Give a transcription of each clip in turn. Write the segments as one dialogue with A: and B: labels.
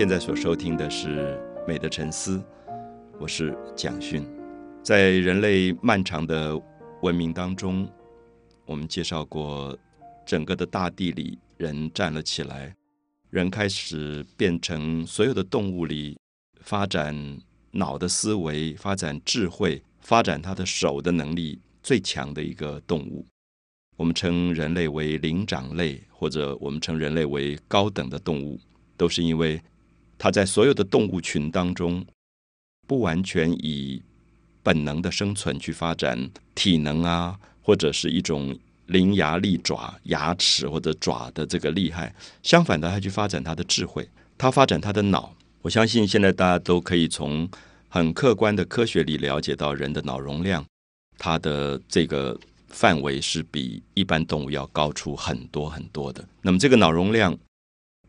A: 现在所收听的是《美的沉思》，我是蒋勋。在人类漫长的文明当中，我们介绍过，整个的大地里人站了起来，人开始变成所有的动物里发展脑的思维、发展智慧、发展他的手的能力最强的一个动物。我们称人类为灵长类，或者我们称人类为高等的动物，都是因为它在所有的动物群当中，不完全以本能的生存去发展体能啊，或者是一种伶牙俐爪、牙齿或者爪的这个厉害。相反的，它去发展它的智慧，它发展它的脑。我相信现在大家都可以从很客观的科学里了解到，人的脑容量，它的这个。范围是比一般动物要高出很多很多的。那么，这个脑容量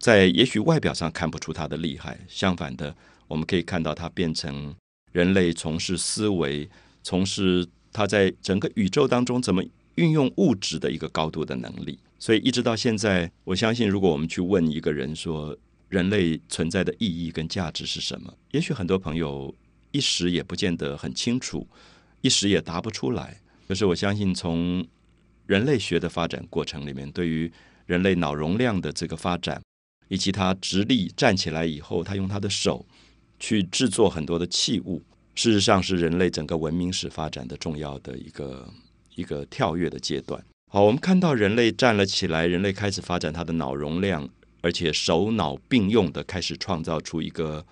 A: 在也许外表上看不出它的厉害，相反的，我们可以看到它变成人类从事思维、从事它在整个宇宙当中怎么运用物质的一个高度的能力。所以，一直到现在，我相信，如果我们去问一个人说人类存在的意义跟价值是什么，也许很多朋友一时也不见得很清楚，一时也答不出来。可是我相信，从人类学的发展过程里面，对于人类脑容量的这个发展，以及他直立站起来以后，他用他的手去制作很多的器物，事实上是人类整个文明史发展的重要的一个一个跳跃的阶段。好，我们看到人类站了起来，人类开始发展他的脑容量，而且手脑并用的开始创造出一个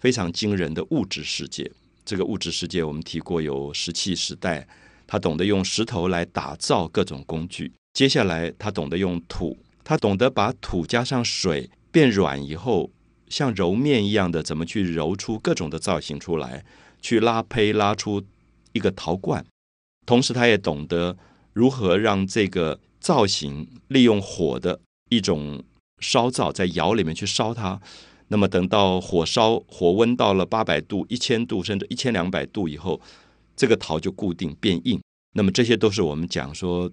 A: 非常惊人的物质世界。这个物质世界，我们提过有石器时代。他懂得用石头来打造各种工具。接下来，他懂得用土，他懂得把土加上水变软以后，像揉面一样的怎么去揉出各种的造型出来，去拉胚拉出一个陶罐。同时，他也懂得如何让这个造型利用火的一种烧灶，在窑里面去烧它。那么，等到火烧火温到了八百度、一千度，甚至一千两百度以后。这个陶就固定变硬，那么这些都是我们讲说，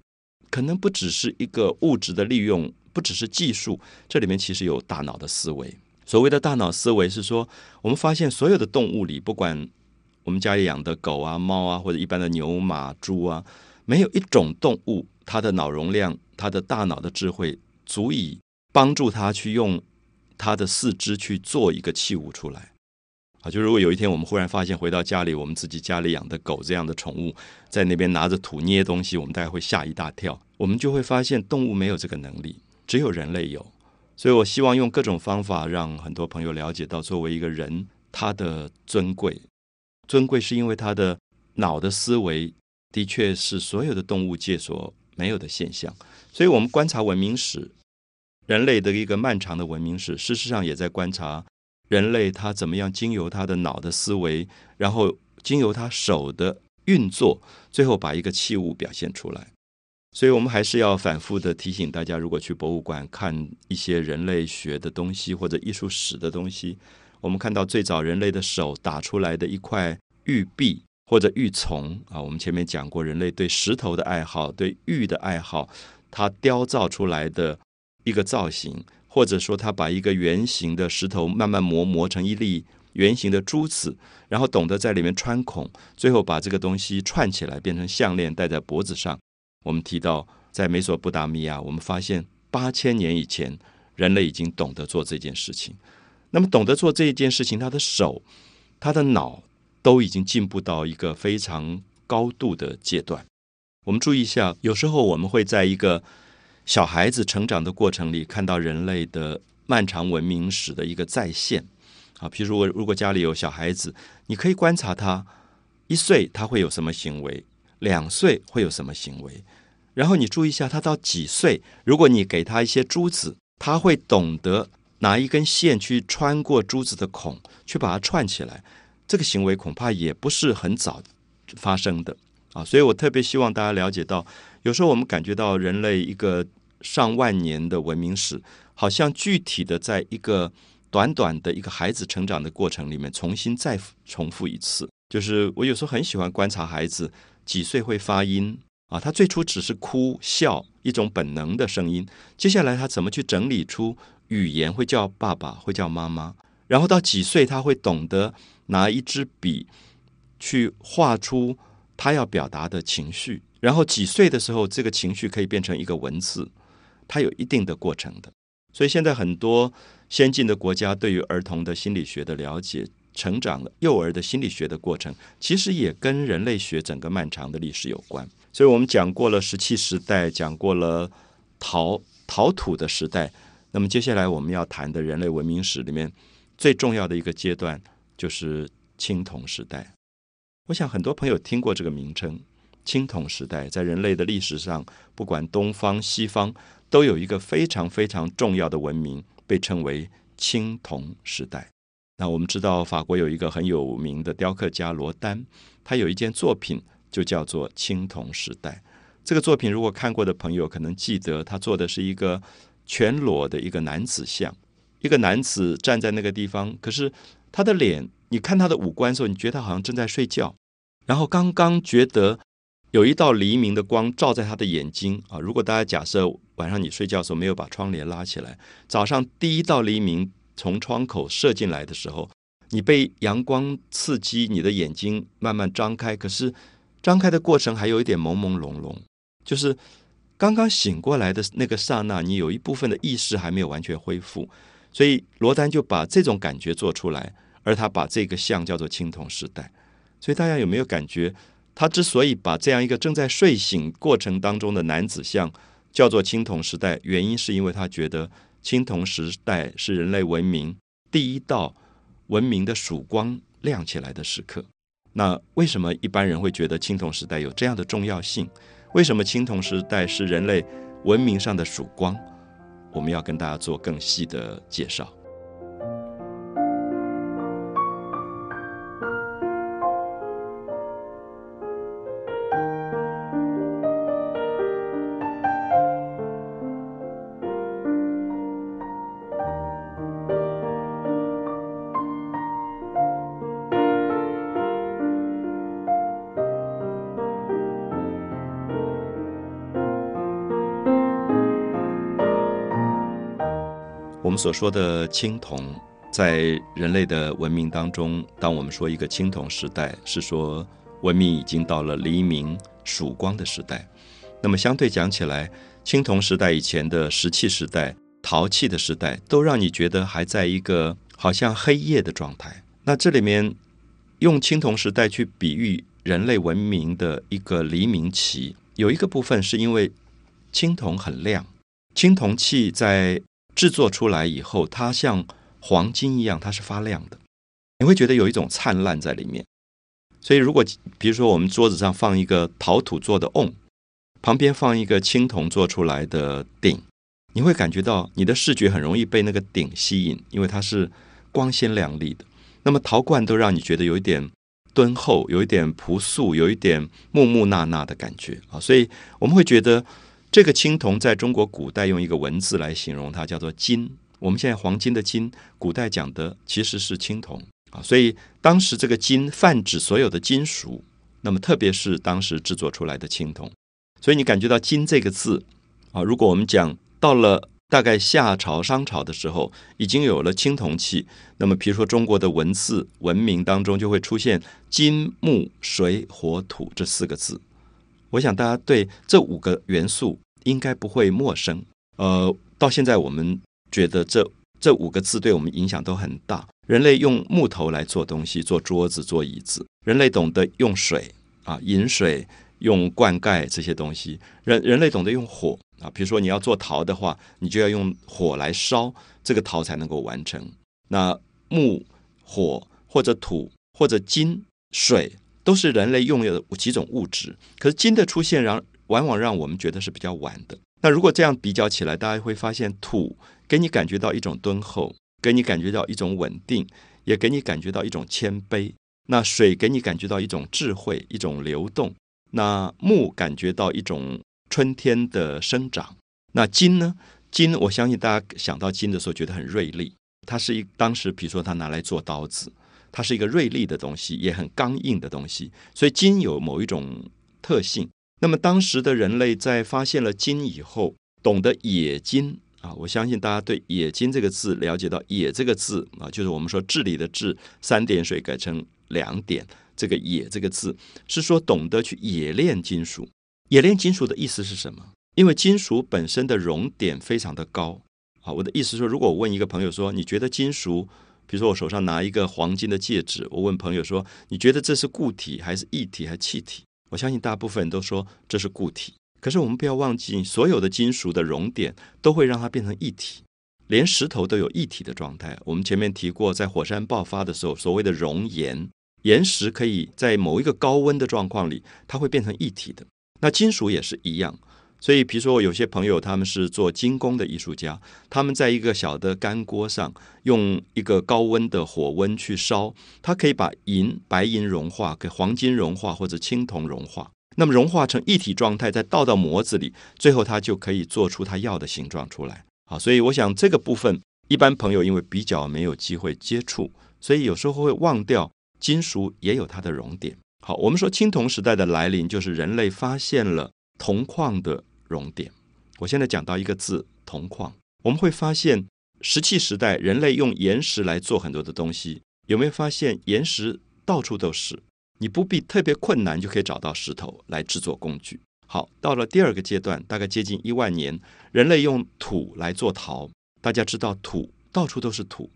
A: 可能不只是一个物质的利用，不只是技术，这里面其实有大脑的思维。所谓的大脑思维是说，我们发现所有的动物里，不管我们家里养的狗啊、猫啊，或者一般的牛、马、猪啊，没有一种动物，它的脑容量、它的大脑的智慧，足以帮助它去用它的四肢去做一个器物出来。啊，就如果有一天我们忽然发现回到家里，我们自己家里养的狗这样的宠物在那边拿着土捏东西，我们大概会吓一大跳。我们就会发现动物没有这个能力，只有人类有。所以我希望用各种方法让很多朋友了解到，作为一个人，他的尊贵，尊贵是因为他的脑的思维的确是所有的动物界所没有的现象。所以我们观察文明史，人类的一个漫长的文明史，事实上也在观察。人类他怎么样经由他的脑的思维，然后经由他手的运作，最后把一个器物表现出来。所以，我们还是要反复的提醒大家：如果去博物馆看一些人类学的东西或者艺术史的东西，我们看到最早人类的手打出来的一块玉璧或者玉琮啊，我们前面讲过人类对石头的爱好、对玉的爱好，它雕造出来的一个造型。或者说，他把一个圆形的石头慢慢磨磨成一粒圆形的珠子，然后懂得在里面穿孔，最后把这个东西串起来变成项链戴在脖子上。我们提到，在美索不达米亚，我们发现八千年以前，人类已经懂得做这件事情。那么，懂得做这一件事情，他的手、他的脑都已经进步到一个非常高度的阶段。我们注意一下，有时候我们会在一个。小孩子成长的过程里，看到人类的漫长文明史的一个再现啊。譬如我，如果家里有小孩子，你可以观察他一岁他会有什么行为，两岁会有什么行为，然后你注意一下他到几岁，如果你给他一些珠子，他会懂得拿一根线去穿过珠子的孔，去把它串起来。这个行为恐怕也不是很早发生的啊。所以我特别希望大家了解到，有时候我们感觉到人类一个。上万年的文明史，好像具体的在一个短短的一个孩子成长的过程里面，重新再重复一次。就是我有时候很喜欢观察孩子几岁会发音啊，他最初只是哭笑一种本能的声音，接下来他怎么去整理出语言，会叫爸爸，会叫妈妈，然后到几岁他会懂得拿一支笔去画出他要表达的情绪，然后几岁的时候这个情绪可以变成一个文字，它有一定的过程的。所以现在很多先进的国家对于儿童的心理学的了解。成长的幼儿的心理学的过程，其实也跟人类学整个漫长的历史有关。所以我们讲过了石器时代，讲过了陶陶土的时代。那么接下来我们要谈的人类文明史里面最重要的一个阶段，就是青铜时代。我想很多朋友听过这个名称——青铜时代，在人类的历史上，不管东方西方，都有一个非常非常重要的文明，被称为青铜时代。那我们知道，法国有一个很有名的雕刻家罗丹，他有一件作品就叫做《青铜时代》。这个作品如果看过的朋友可能记得，他做的是一个全裸的一个男子像，一个男子站在那个地方，可是他的脸，你看他的五官的时候，你觉得他好像正在睡觉。然后刚刚觉得有一道黎明的光照在他的眼睛啊。如果大家假设晚上你睡觉的时候没有把窗帘拉起来，早上第一道黎明。从窗口射进来的时候，你被阳光刺激，你的眼睛慢慢张开。可是张开的过程还有一点朦朦胧胧，就是刚刚醒过来的那个刹那，你有一部分的意识还没有完全恢复。所以罗丹就把这种感觉做出来，而他把这个像叫做青铜时代。所以大家有没有感觉，他之所以把这样一个正在睡醒过程当中的男子像叫做青铜时代，原因是因为他觉得。青铜时代是人类文明第一道文明的曙光亮起来的时刻。那为什么一般人会觉得青铜时代有这样的重要性？为什么青铜时代是人类文明上的曙光？我们要跟大家做更细的介绍。所说的青铜，在人类的文明当中，当我们说一个青铜时代，是说文明已经到了黎明曙光的时代。那么相对讲起来，青铜时代以前的石器时代、陶器的时代，都让你觉得还在一个好像黑夜的状态。那这里面用青铜时代去比喻人类文明的一个黎明期，有一个部分是因为青铜很亮，青铜器在制作出来以后，它像黄金一样，它是发亮的。你会觉得有一种灿烂在里面。所以，如果比如说我们桌子上放一个陶土做的瓮，旁边放一个青铜做出来的鼎，你会感觉到你的视觉很容易被那个鼎吸引，因为它是光鲜亮丽的。那么陶罐都让你觉得有一点敦厚，有一点朴素，有一点木木讷讷的感觉啊。所以我们会觉得。这个青铜在中国古代用一个文字来形容它，叫做金。我们现在黄金的金，古代讲的其实是青铜啊。所以当时这个金泛指所有的金属，那么特别是当时制作出来的青铜。所以你感觉到“金”这个字啊，如果我们讲到了大概夏朝、商朝的时候，已经有了青铜器，那么比如说中国的文字文明当中就会出现金、木、水、火、土这四个字。我想大家对这五个元素应该不会陌生。呃，到现在我们觉得这这五个字对我们影响都很大。人类用木头来做东西，做桌子、做椅子；人类懂得用水啊，饮水、用灌溉这些东西；人人类懂得用火啊，比如说你要做陶的话，你就要用火来烧，这个陶才能够完成。那木、火或者土或者金、水。都是人类拥有的几种物质，可是金的出现让往往让我们觉得是比较晚的。那如果这样比较起来，大家会发现土给你感觉到一种敦厚，给你感觉到一种稳定，也给你感觉到一种谦卑。那水给你感觉到一种智慧，一种流动。那木感觉到一种春天的生长。那金呢？金我相信大家想到金的时候觉得很锐利，它是一当时比如说它拿来做刀子。它是一个锐利的东西，也很刚硬的东西，所以金有某一种特性。那么当时的人类在发现了金以后，懂得冶金啊，我相信大家对“冶金”这个字了解到“冶”这个字啊，就是我们说治理的“治”，三点水改成两点，这个“冶”这个字是说懂得去冶炼金属。冶炼金属的意思是什么？因为金属本身的熔点非常的高。啊，我的意思说，如果我问一个朋友说，你觉得金属，比如说我手上拿一个黄金的戒指，我问朋友说，你觉得这是固体还是液体还是气体？我相信大部分人都说这是固体。可是我们不要忘记，所有的金属的熔点都会让它变成液体，连石头都有液体的状态。我们前面提过，在火山爆发的时候，所谓的熔岩，岩石可以在某一个高温的状况里，它会变成液体的。那金属也是一样。所以，比如说，有些朋友他们是做精工的艺术家，他们在一个小的干锅上用一个高温的火温去烧，它可以把银、白银融化，给黄金融化或者青铜融化。那么融化成一体状态，再倒到模子里，最后它就可以做出它要的形状出来。好，所以我想这个部分，一般朋友因为比较没有机会接触，所以有时候会忘掉金属也有它的熔点。好，我们说青铜时代的来临，就是人类发现了铜矿的熔点。我现在讲到一个字，铜矿，我们会发现石器时代人类用岩石来做很多的东西，有没有发现岩石到处都是？你不必特别困难就可以找到石头来制作工具。好，到了第二个阶段，大概接近一万年，人类用土来做陶。大家知道土到处都是土，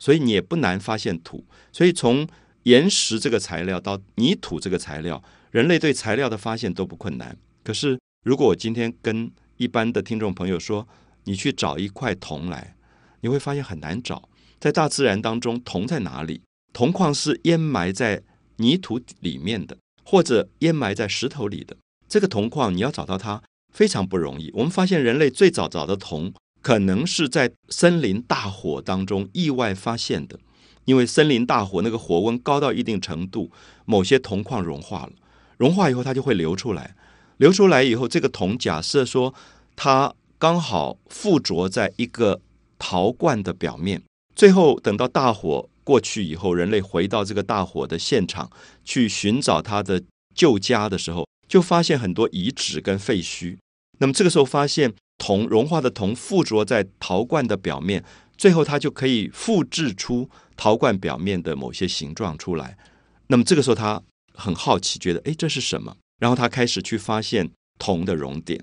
A: 所以你也不难发现土。所以从岩石这个材料到泥土这个材料，人类对材料的发现都不困难。可是如果我今天跟一般的听众朋友说，你去找一块铜来，你会发现很难找。在大自然当中，铜在哪里？铜矿是淹埋在。泥土里面的，或者淹埋在石头里的这个铜矿，你要找到它非常不容易。我们发现人类最早找的铜，可能是在森林大火当中意外发现的，因为森林大火那个火温高到一定程度，某些铜矿融化了，融化以后它就会流出来，流出来以后，这个铜假设说它刚好附着在一个陶罐的表面，最后等到大火。过去以后，人类回到这个大火的现场去寻找他的旧家的时候，就发现很多遗址跟废墟。那么这个时候发现铜融化的铜附着在陶罐的表面，最后它就可以复制出陶罐表面的某些形状出来。那么这个时候他很好奇，觉得哎这是什么？然后他开始去发现铜的熔点。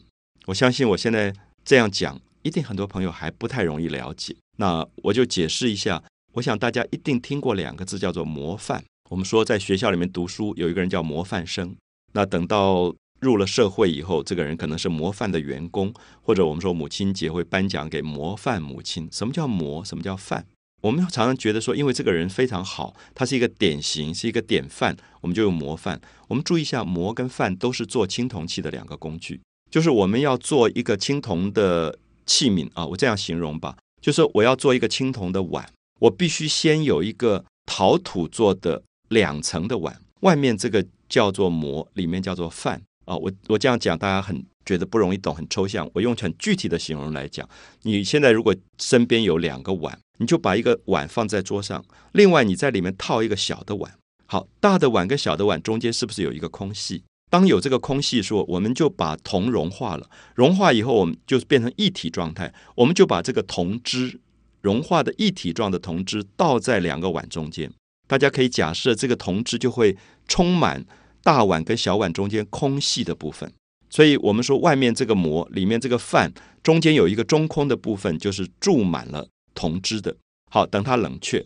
A: 我相信我现在这样讲，一定很多朋友还不太容易了解。那我就解释一下。我想大家一定听过两个字，叫做模范。我们说在学校里面读书，有一个人叫模范生。那等到入了社会以后，这个人可能是模范的员工，或者我们说母亲节会颁奖给模范母亲。什么叫模？什么叫范？我们常常觉得说，因为这个人非常好，他是一个典型，是一个典范，我们就用模范。我们注意一下，模跟范都是做青铜器的两个工具，就是我们要做一个青铜的器皿啊。我这样形容吧，就是我要做一个青铜的碗。我必须先有一个陶土做的两层的碗，外面这个叫做模，里面叫做范啊。我我这样讲，大家很觉得不容易懂，很抽象。我用很具体的形容来讲，你现在如果身边有两个碗，你就把一个碗放在桌上，另外你在里面套一个小的碗。好，大的碗跟小的碗中间是不是有一个空隙？当有这个空隙，说我们就把铜融化了，融化以后我们就变成一体状态，我们就把这个铜汁。融化的一体状的铜汁倒在两个碗中间，大家可以假设这个铜汁就会充满大碗跟小碗中间空隙的部分。所以我们说，外面这个膜里面这个饭中间有一个中空的部分，就是注满了铜汁的。好，等它冷却，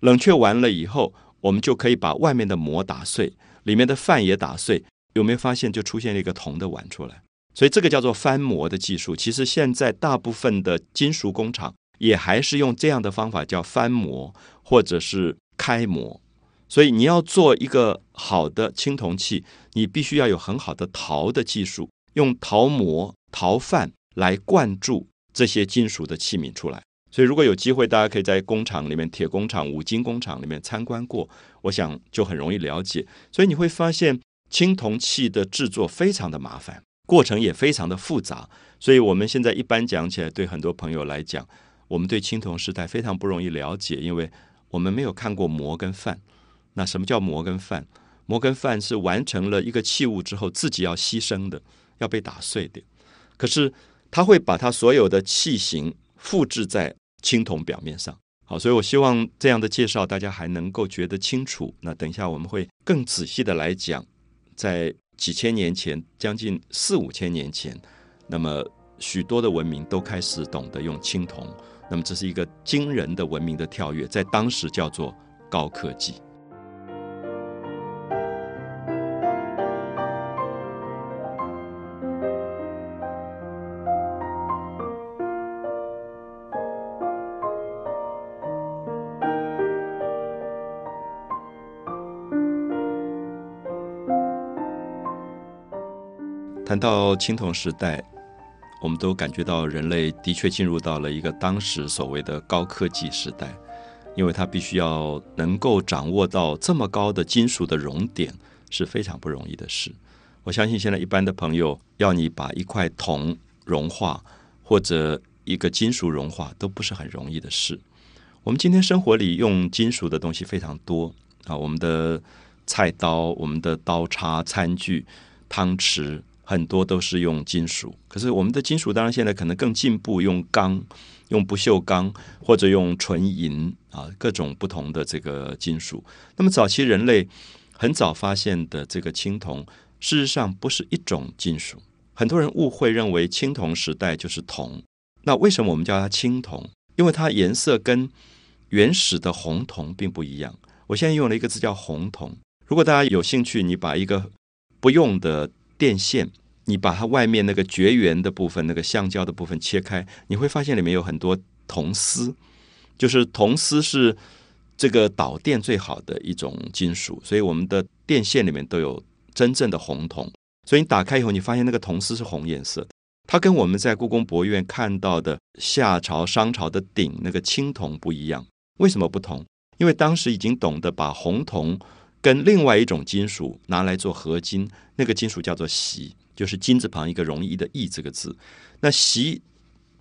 A: 冷却完了以后，我们就可以把外面的膜打碎，里面的饭也打碎。有没有发现，就出现了一个铜的碗出来？所以这个叫做翻模的技术。其实现在大部分的金属工厂。也还是用这样的方法叫翻模或者是开模，所以你要做一个好的青铜器，你必须要有很好的陶的技术，用陶模、陶范来灌注这些金属的器皿出来。所以如果有机会，大家可以在工厂里面、铁工厂、五金工厂里面参观过，我想就很容易了解。所以你会发现青铜器的制作非常的麻烦，过程也非常的复杂。所以我们现在一般讲起来，对很多朋友来讲。我们对青铜时代非常不容易了解，因为我们没有看过模跟范。那什么叫模跟范？模跟范是完成了一个器物之后自己要牺牲的，要被打碎的。可是它会把它所有的器型复制在青铜表面上。好，所以我希望这样的介绍大家还能够觉得清楚。那等一下我们会更仔细的来讲，在几千年前，将近四五千年前，那么许多的文明都开始懂得用青铜。那么这是一个惊人的文明的跳跃，在当时叫做高科技。谈到青铜时代，我们都感觉到人类的确进入到了一个当时所谓的高科技时代，因为它必须要能够掌握到这么高的金属的熔点是非常不容易的事。我相信现在一般的朋友要你把一块铜融化或者一个金属融化都不是很容易的事。我们今天生活里用金属的东西非常多啊，我们的菜刀、我们的刀叉、餐具、汤匙。很多都是用金属，可是我们的金属当然现在可能更进步，用钢、用不锈钢或者用纯银啊，各种不同的这个金属。那么早期人类很早发现的这个青铜，事实上不是一种金属。很多人误会认为青铜时代就是铜。那为什么我们叫它青铜？因为它颜色跟原始的红铜并不一样。我现在用了一个字叫红铜。如果大家有兴趣，你把一个不用的电线你把它外面那个绝缘的部分，那个橡胶的部分切开，你会发现里面有很多铜丝，就是铜丝是这个导电最好的一种金属，所以我们的电线里面都有真正的红铜。所以你打开以后，你发现那个铜丝是红颜色，它跟我们在故宫博物院看到的夏朝、商朝的鼎那个青铜不一样。为什么不同？因为当时已经懂得把红铜跟另外一种金属拿来做合金，那个金属叫做锡。就是金字旁一个容易的易这个字，那锡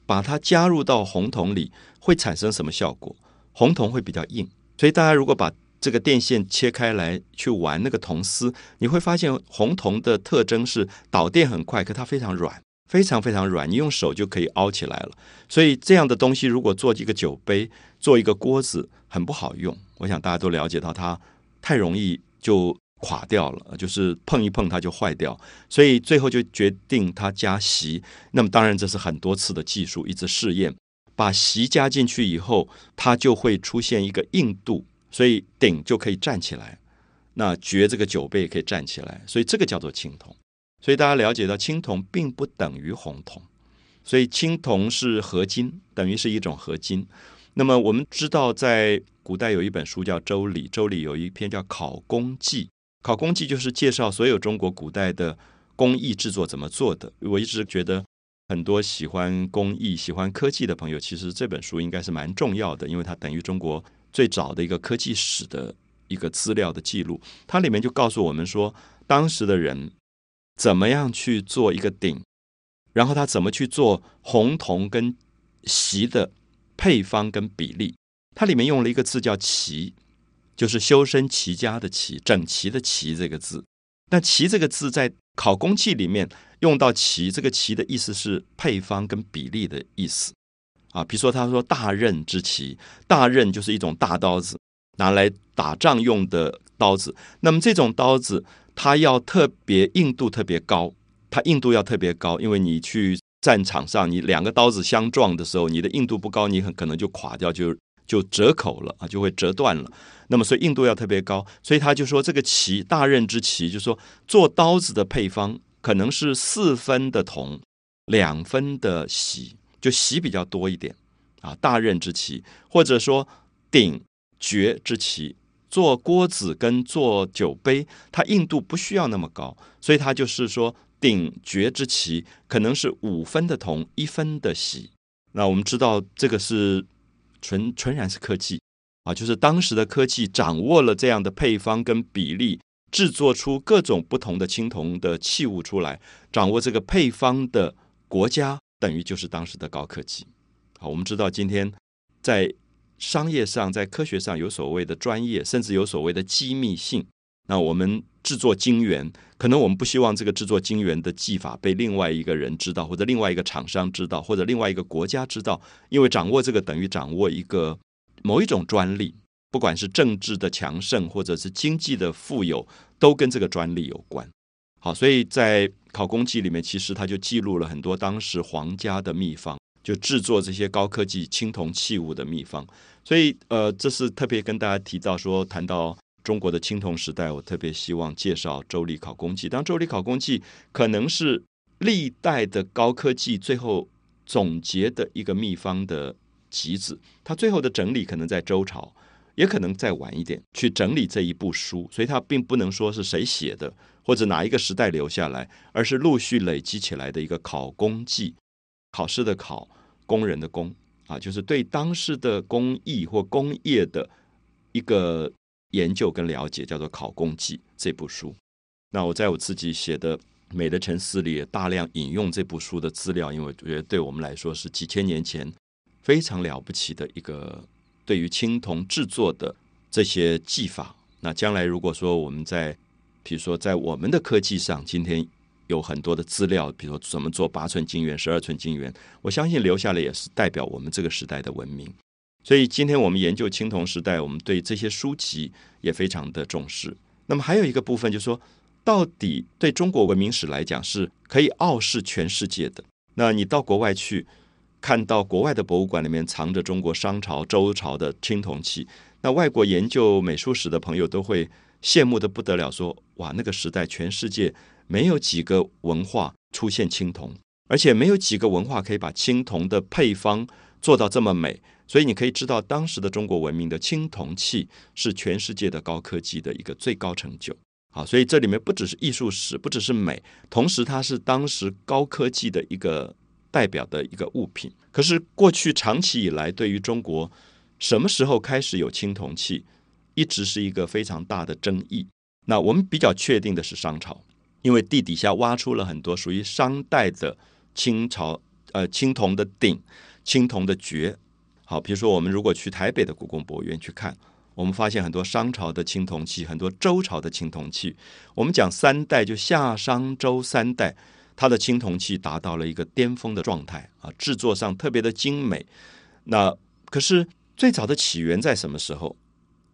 A: 把它加入到红铜里会产生什么效果？红铜会比较硬，所以大家如果把这个电线切开来去玩那个铜丝，你会发现红铜的特征是导电很快，可它非常软，非常非常软，你用手就可以凹起来了。所以这样的东西如果做一个酒杯、做一个锅子，很不好用。我想大家都了解到，它太容易就。垮掉了，就是碰一碰它就坏掉，所以最后就决定它加锡。那么当然这是很多次的技术一直试验，把锡加进去以后，它就会出现一个硬度，所以鼎就可以站起来，那爵这个酒杯也可以站起来，所以这个叫做青铜。所以大家了解到青铜并不等于红铜，所以青铜是合金，等于是一种合金。那么我们知道在古代有一本书叫《周礼》，《周礼》有一篇叫《考工记》。考工记就是介绍所有中国古代的工艺制作怎么做的。我一直觉得很多喜欢工艺、喜欢科技的朋友，其实这本书应该是蛮重要的，因为它等于中国最早的一个科技史的一个资料的记录。它里面就告诉我们说，当时的人怎么样去做一个鼎，然后他怎么去做红铜跟锡的配方跟比例。它里面用了一个字叫“齐”。就是修身齐家的齐，整齐的齐这个字。那齐这个字在考工记里面用到齐，这个齐的意思是配方跟比例的意思啊。比如说他说大刃之齐，大刃就是一种大刀子，拿来打仗用的刀子。那么这种刀子它要特别硬度特别高，它硬度要特别高，因为你去战场上，你两个刀子相撞的时候，你的硬度不高，你很可能就垮掉，就就折口了啊，就会折断了。那么，所以硬度要特别高，所以他就说这个齐大刃之齐，就说做刀子的配方可能是四分的铜，两分的锡，就锡比较多一点啊。大刃之齐，或者说鼎爵之齐，做锅子跟做酒杯，它硬度不需要那么高，所以它就是说鼎爵之齐可能是五分的铜，一分的锡。那我们知道这个是纯纯然是科技。啊，就是当时的科技掌握了这样的配方跟比例，制作出各种不同的青铜的器物出来。掌握这个配方的国家，等于就是当时的高科技。好，我们知道今天在商业上、在科学上有所谓的专业，甚至有所谓的机密性。那我们制作金元，可能我们不希望这个制作金元的技法被另外一个人知道，或者另外一个厂商知道，或者另外一个国家知道，因为掌握这个等于掌握一个某一种专利，不管是政治的强盛，或者是经济的富有，都跟这个专利有关。好，所以在考工记里面，其实他就记录了很多当时皇家的秘方，就制作这些高科技青铜器物的秘方。所以，呃，这是特别跟大家提到说，谈到中国的青铜时代，我特别希望介绍《周礼考工记》。当《周礼考工记》可能是历代的高科技最后总结的一个秘方的集子，它最后的整理可能在周朝，也可能再晚一点去整理这一部书，所以它并不能说是谁写的。或者哪一个时代留下来，而是陆续累积起来的一个考工记，考试的考，工人的工啊，就是对当时的工艺或工业的一个研究跟了解，叫做《考工记》这部书。那我在我自己写的《美的沉思》里，也大量引用这部书的资料，因为我觉得对我们来说是几千年前非常了不起的一个对于青铜制作的这些技法。那将来如果说我们在比如说，在我们的科技上，今天有很多的资料，比如说怎么做八寸金元、十二寸金元，我相信留下来也是代表我们这个时代的文明。所以，今天我们研究青铜时代，我们对这些书籍也非常的重视。那么，还有一个部分就是说，到底对中国文明史来讲，是可以傲视全世界的。那你到国外去，看到国外的博物馆里面藏着中国商朝、周朝的青铜器，那外国研究美术史的朋友都会。羡慕的不得了，说哇，那个时代全世界没有几个文化出现青铜，而且没有几个文化可以把青铜的配方做到这么美。所以你可以知道，当时的中国文明的青铜器是全世界的高科技的一个最高成就。好，所以这里面不只是艺术史，不只是美，同时它是当时高科技的一个代表的一个物品。可是过去长期以来，对于中国什么时候开始有青铜器？一直是一个非常大的争议。那我们比较确定的是商朝，因为地底下挖出了很多属于商代的清朝呃青铜的鼎、青铜的爵。好，比如说我们如果去台北的故宫博物院去看，我们发现很多商朝的青铜器，很多周朝的青铜器。我们讲三代，就夏商周三代，它的青铜器达到了一个巅峰的状态啊，制作上特别的精美。那可是最早的起源在什么时候？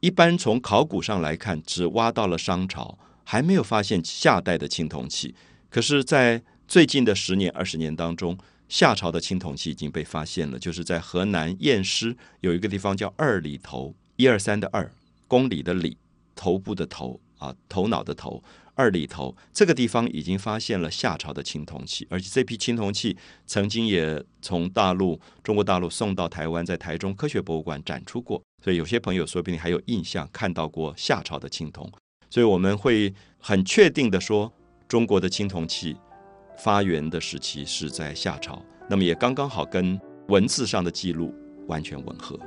A: 一般从考古上来看，只挖到了商朝，还没有发现夏代的青铜器。可是，在最近的十年、二十年当中，夏朝的青铜器已经被发现了。就是在河南偃师有一个地方叫二里头，一二三的二，公里的里，头部的头啊，头脑的头。二里头这个地方已经发现了夏朝的青铜器，而且这批青铜器曾经也从大陆、中国大陆送到台湾，在台中科学博物馆展出过。所以有些朋友说不定还有印象，看到过夏朝的青铜。所以我们会很确定的说，中国的青铜器发源的时期是在夏朝，那么也刚刚好跟文字上的记录完全吻合。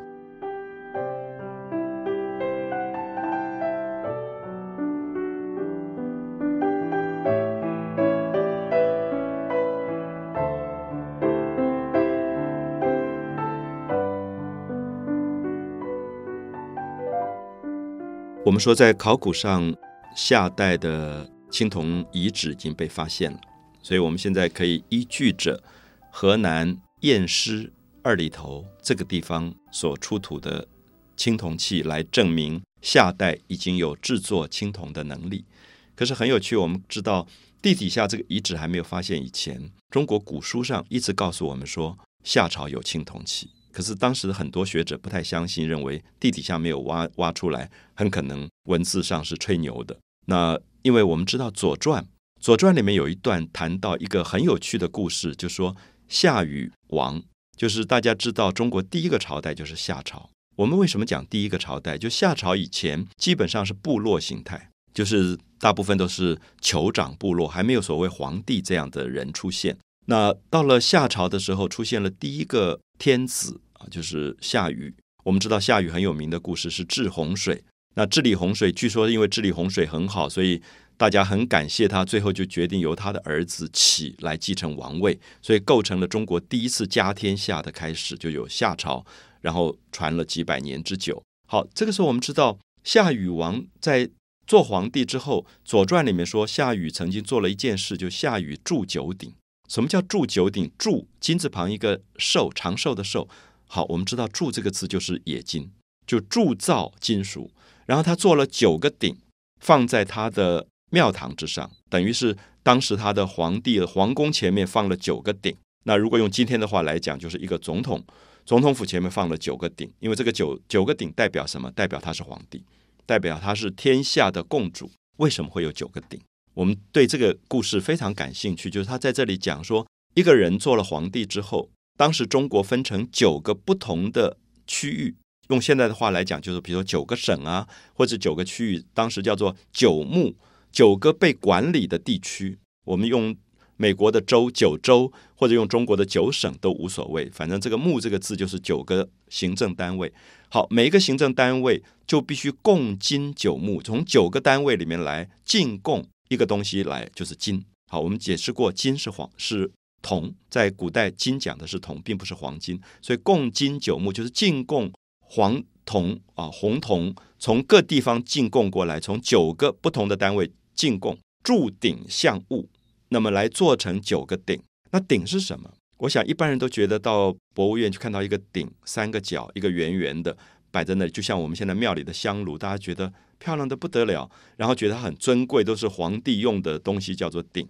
A: 我们说，在考古上，夏代的青铜遗址已经被发现了，所以我们现在可以依据着河南偃师二里头这个地方所出土的青铜器来证明夏代已经有制作青铜的能力。可是很有趣，我们知道地底下这个遗址还没有发现以前，中国古书上一直告诉我们说夏朝有青铜器。可是当时的很多学者不太相信，认为地底下没有挖挖出来，很可能文字上是吹牛的。那因为我们知道《左传》，《左传》里面有一段谈到一个很有趣的故事，就说夏禹王，就是大家知道中国第一个朝代就是夏朝。我们为什么讲第一个朝代？就夏朝以前基本上是部落形态，就是大部分都是酋长部落，还没有所谓皇帝这样的人出现。那到了夏朝的时候，出现了第一个天子。啊，就是夏禹。我们知道夏禹很有名的故事是治洪水。那治理洪水，据说因为治理洪水很好，所以大家很感谢他。最后就决定由他的儿子启来继承王位，所以构成了中国第一次家天下的开始，就有夏朝，然后传了几百年之久。好，这个时候我们知道夏禹王在做皇帝之后，《左传》里面说夏禹曾经做了一件事，就夏禹铸九鼎。什么叫铸九鼎？铸金字旁一个寿，长寿的寿。好，我们知道“铸”这个字就是冶金，就铸造金属。然后他做了九个鼎，放在他的庙堂之上，等于是当时他的皇帝皇宫前面放了九个鼎。那如果用今天的话来讲，就是一个总统总统府前面放了九个鼎，因为这个九九个鼎代表什么？代表他是皇帝，代表他是天下的共主。为什么会有九个鼎？我们对这个故事非常感兴趣，就是他在这里讲说，一个人做了皇帝之后，当时中国分成九个不同的区域，用现在的话来讲，就是比如说九个省啊，或者九个区域，当时叫做九牧，九个被管理的地区。我们用美国的州九州，或者用中国的九省都无所谓，反正这个“木”这个字就是九个行政单位。好，每一个行政单位就必须共金九木，从九个单位里面来进贡。一个东西来就是金，好，我们解释过，金是黄是铜，在古代金讲的是铜，并不是黄金，所以贡金九木就是进贡黄铜啊红铜，从各地方进贡过来，从九个不同的单位进贡，铸鼎象物，那么来做成九个鼎。那鼎是什么？我想一般人都觉得到博物院去看到一个鼎，三个角，一个圆圆的摆在那里，就像我们现在庙里的香炉，大家觉得。漂亮的不得了，然后觉得它很尊贵，都是皇帝用的东西，叫做鼎。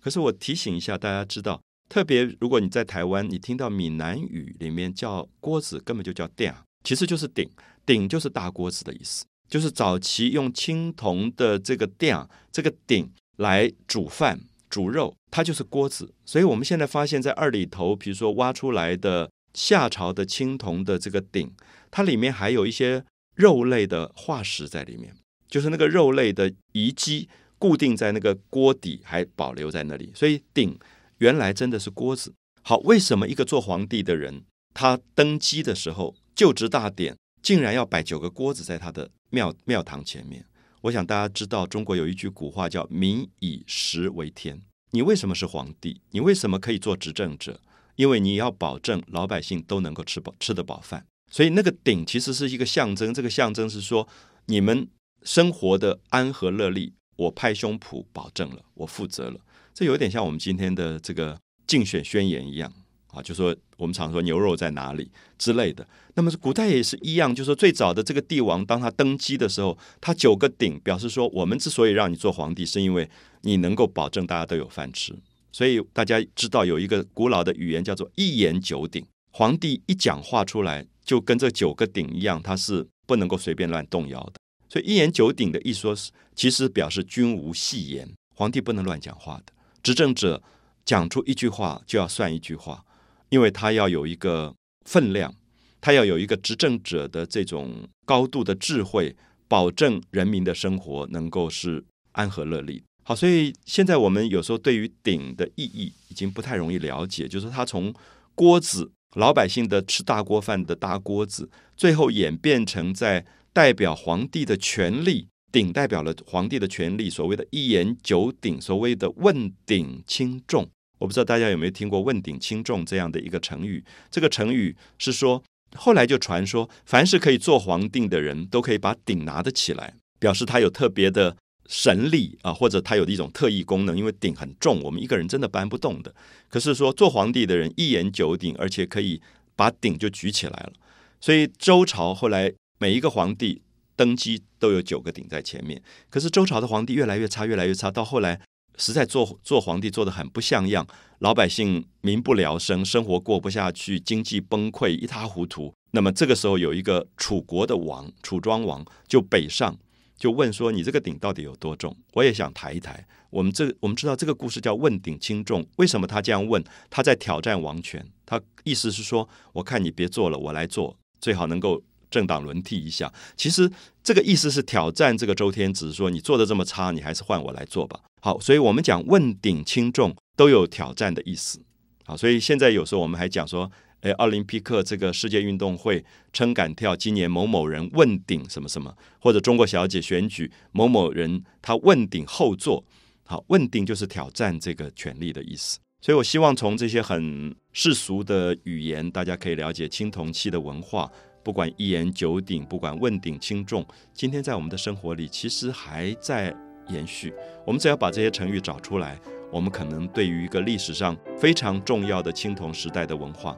A: 可是我提醒一下大家，知道，特别如果你在台湾，你听到闽南语里面叫锅子，根本就叫鼎，其实就是鼎。鼎就是大锅子的意思，就是早期用青铜的这个鼎，这个鼎来煮饭、煮肉，它就是锅子。所以我们现在发现，在二里头，比如说挖出来的夏朝的青铜的这个鼎，它里面还有一些。肉类的化石在里面，就是那个肉类的遗迹固定在那个锅底，还保留在那里。所以鼎原来真的是锅子。好，为什么一个做皇帝的人，他登基的时候就职大典，竟然要摆九个锅子在他的庙庙堂前面？我想大家知道，中国有一句古话叫“民以食为天”。你为什么是皇帝？你为什么可以做执政者？因为你要保证老百姓都能够吃饱吃得饱饭。所以那个鼎其实是一个象征，这个象征是说你们生活的安和乐利，我拍胸脯保证了，我负责了。这有点像我们今天的这个竞选宣言一样啊，就说我们常说牛肉在哪里之类的。那么古代也是一样，就说最早的这个帝王当他登基的时候，他九个鼎表示说，我们之所以让你做皇帝，是因为你能够保证大家都有饭吃。所以大家知道有一个古老的语言叫做一言九鼎，皇帝一讲话出来。就跟这九个鼎一样，它是不能够随便乱动摇的。所以一言九鼎的意说是，其实表示君无戏言，皇帝不能乱讲话的。执政者讲出一句话就要算一句话，因为他要有一个分量，他要有一个执政者的这种高度的智慧，保证人民的生活能够是安和乐利。好，所以现在我们有时候对于鼎的意义已经不太容易了解，就是它从锅子。老百姓的吃大锅饭的大锅子，最后演变成在代表皇帝的权力，鼎代表了皇帝的权力。所谓的一言九鼎，所谓的问鼎轻重，我不知道大家有没有听过“问鼎轻重”这样的一个成语。这个成语是说，后来就传说，凡是可以做皇帝的人都可以把鼎拿得起来，表示他有特别的。神力啊，或者他有一种特异功能，因为鼎很重，我们一个人真的搬不动的。可是说做皇帝的人一言九鼎，而且可以把鼎就举起来了。所以周朝后来每一个皇帝登基都有九个鼎在前面。可是周朝的皇帝越来越差，越来越差，到后来实在做做皇帝做的很不像样，老百姓民不聊生，生活过不下去，经济崩溃，一塌糊涂。那么这个时候有一个楚国的王，楚庄王就北上。就问说：“你这个鼎到底有多重？”我也想抬一抬。我们这我们知道这个故事叫“问鼎轻重”。为什么他这样问？他在挑战王权。他意思是说：“我看你别做了，我来做，最好能够政党轮替一下。”其实这个意思是挑战这个周天子，说你做的这么差，你还是换我来做吧。好，所以我们讲“问鼎轻重”都有挑战的意思。好，所以现在有时候我们还讲说。诶，奥林匹克这个世界运动会撑杆跳，今年某某人问鼎什么什么，或者中国小姐选举某某人他问鼎后座，好，问鼎就是挑战这个权力的意思。所以我希望从这些很世俗的语言，大家可以了解青铜器的文化不管一言九鼎，不管问鼎轻重，今天在我们的生活里其实还在延续。我们只要把这些成语找出来，我们可能对于一个历史上非常重要的青铜时代的文化，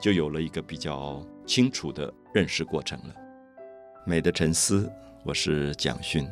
A: 就有了一个比较清楚的认识过程了。美的沉思，我是蒋勋。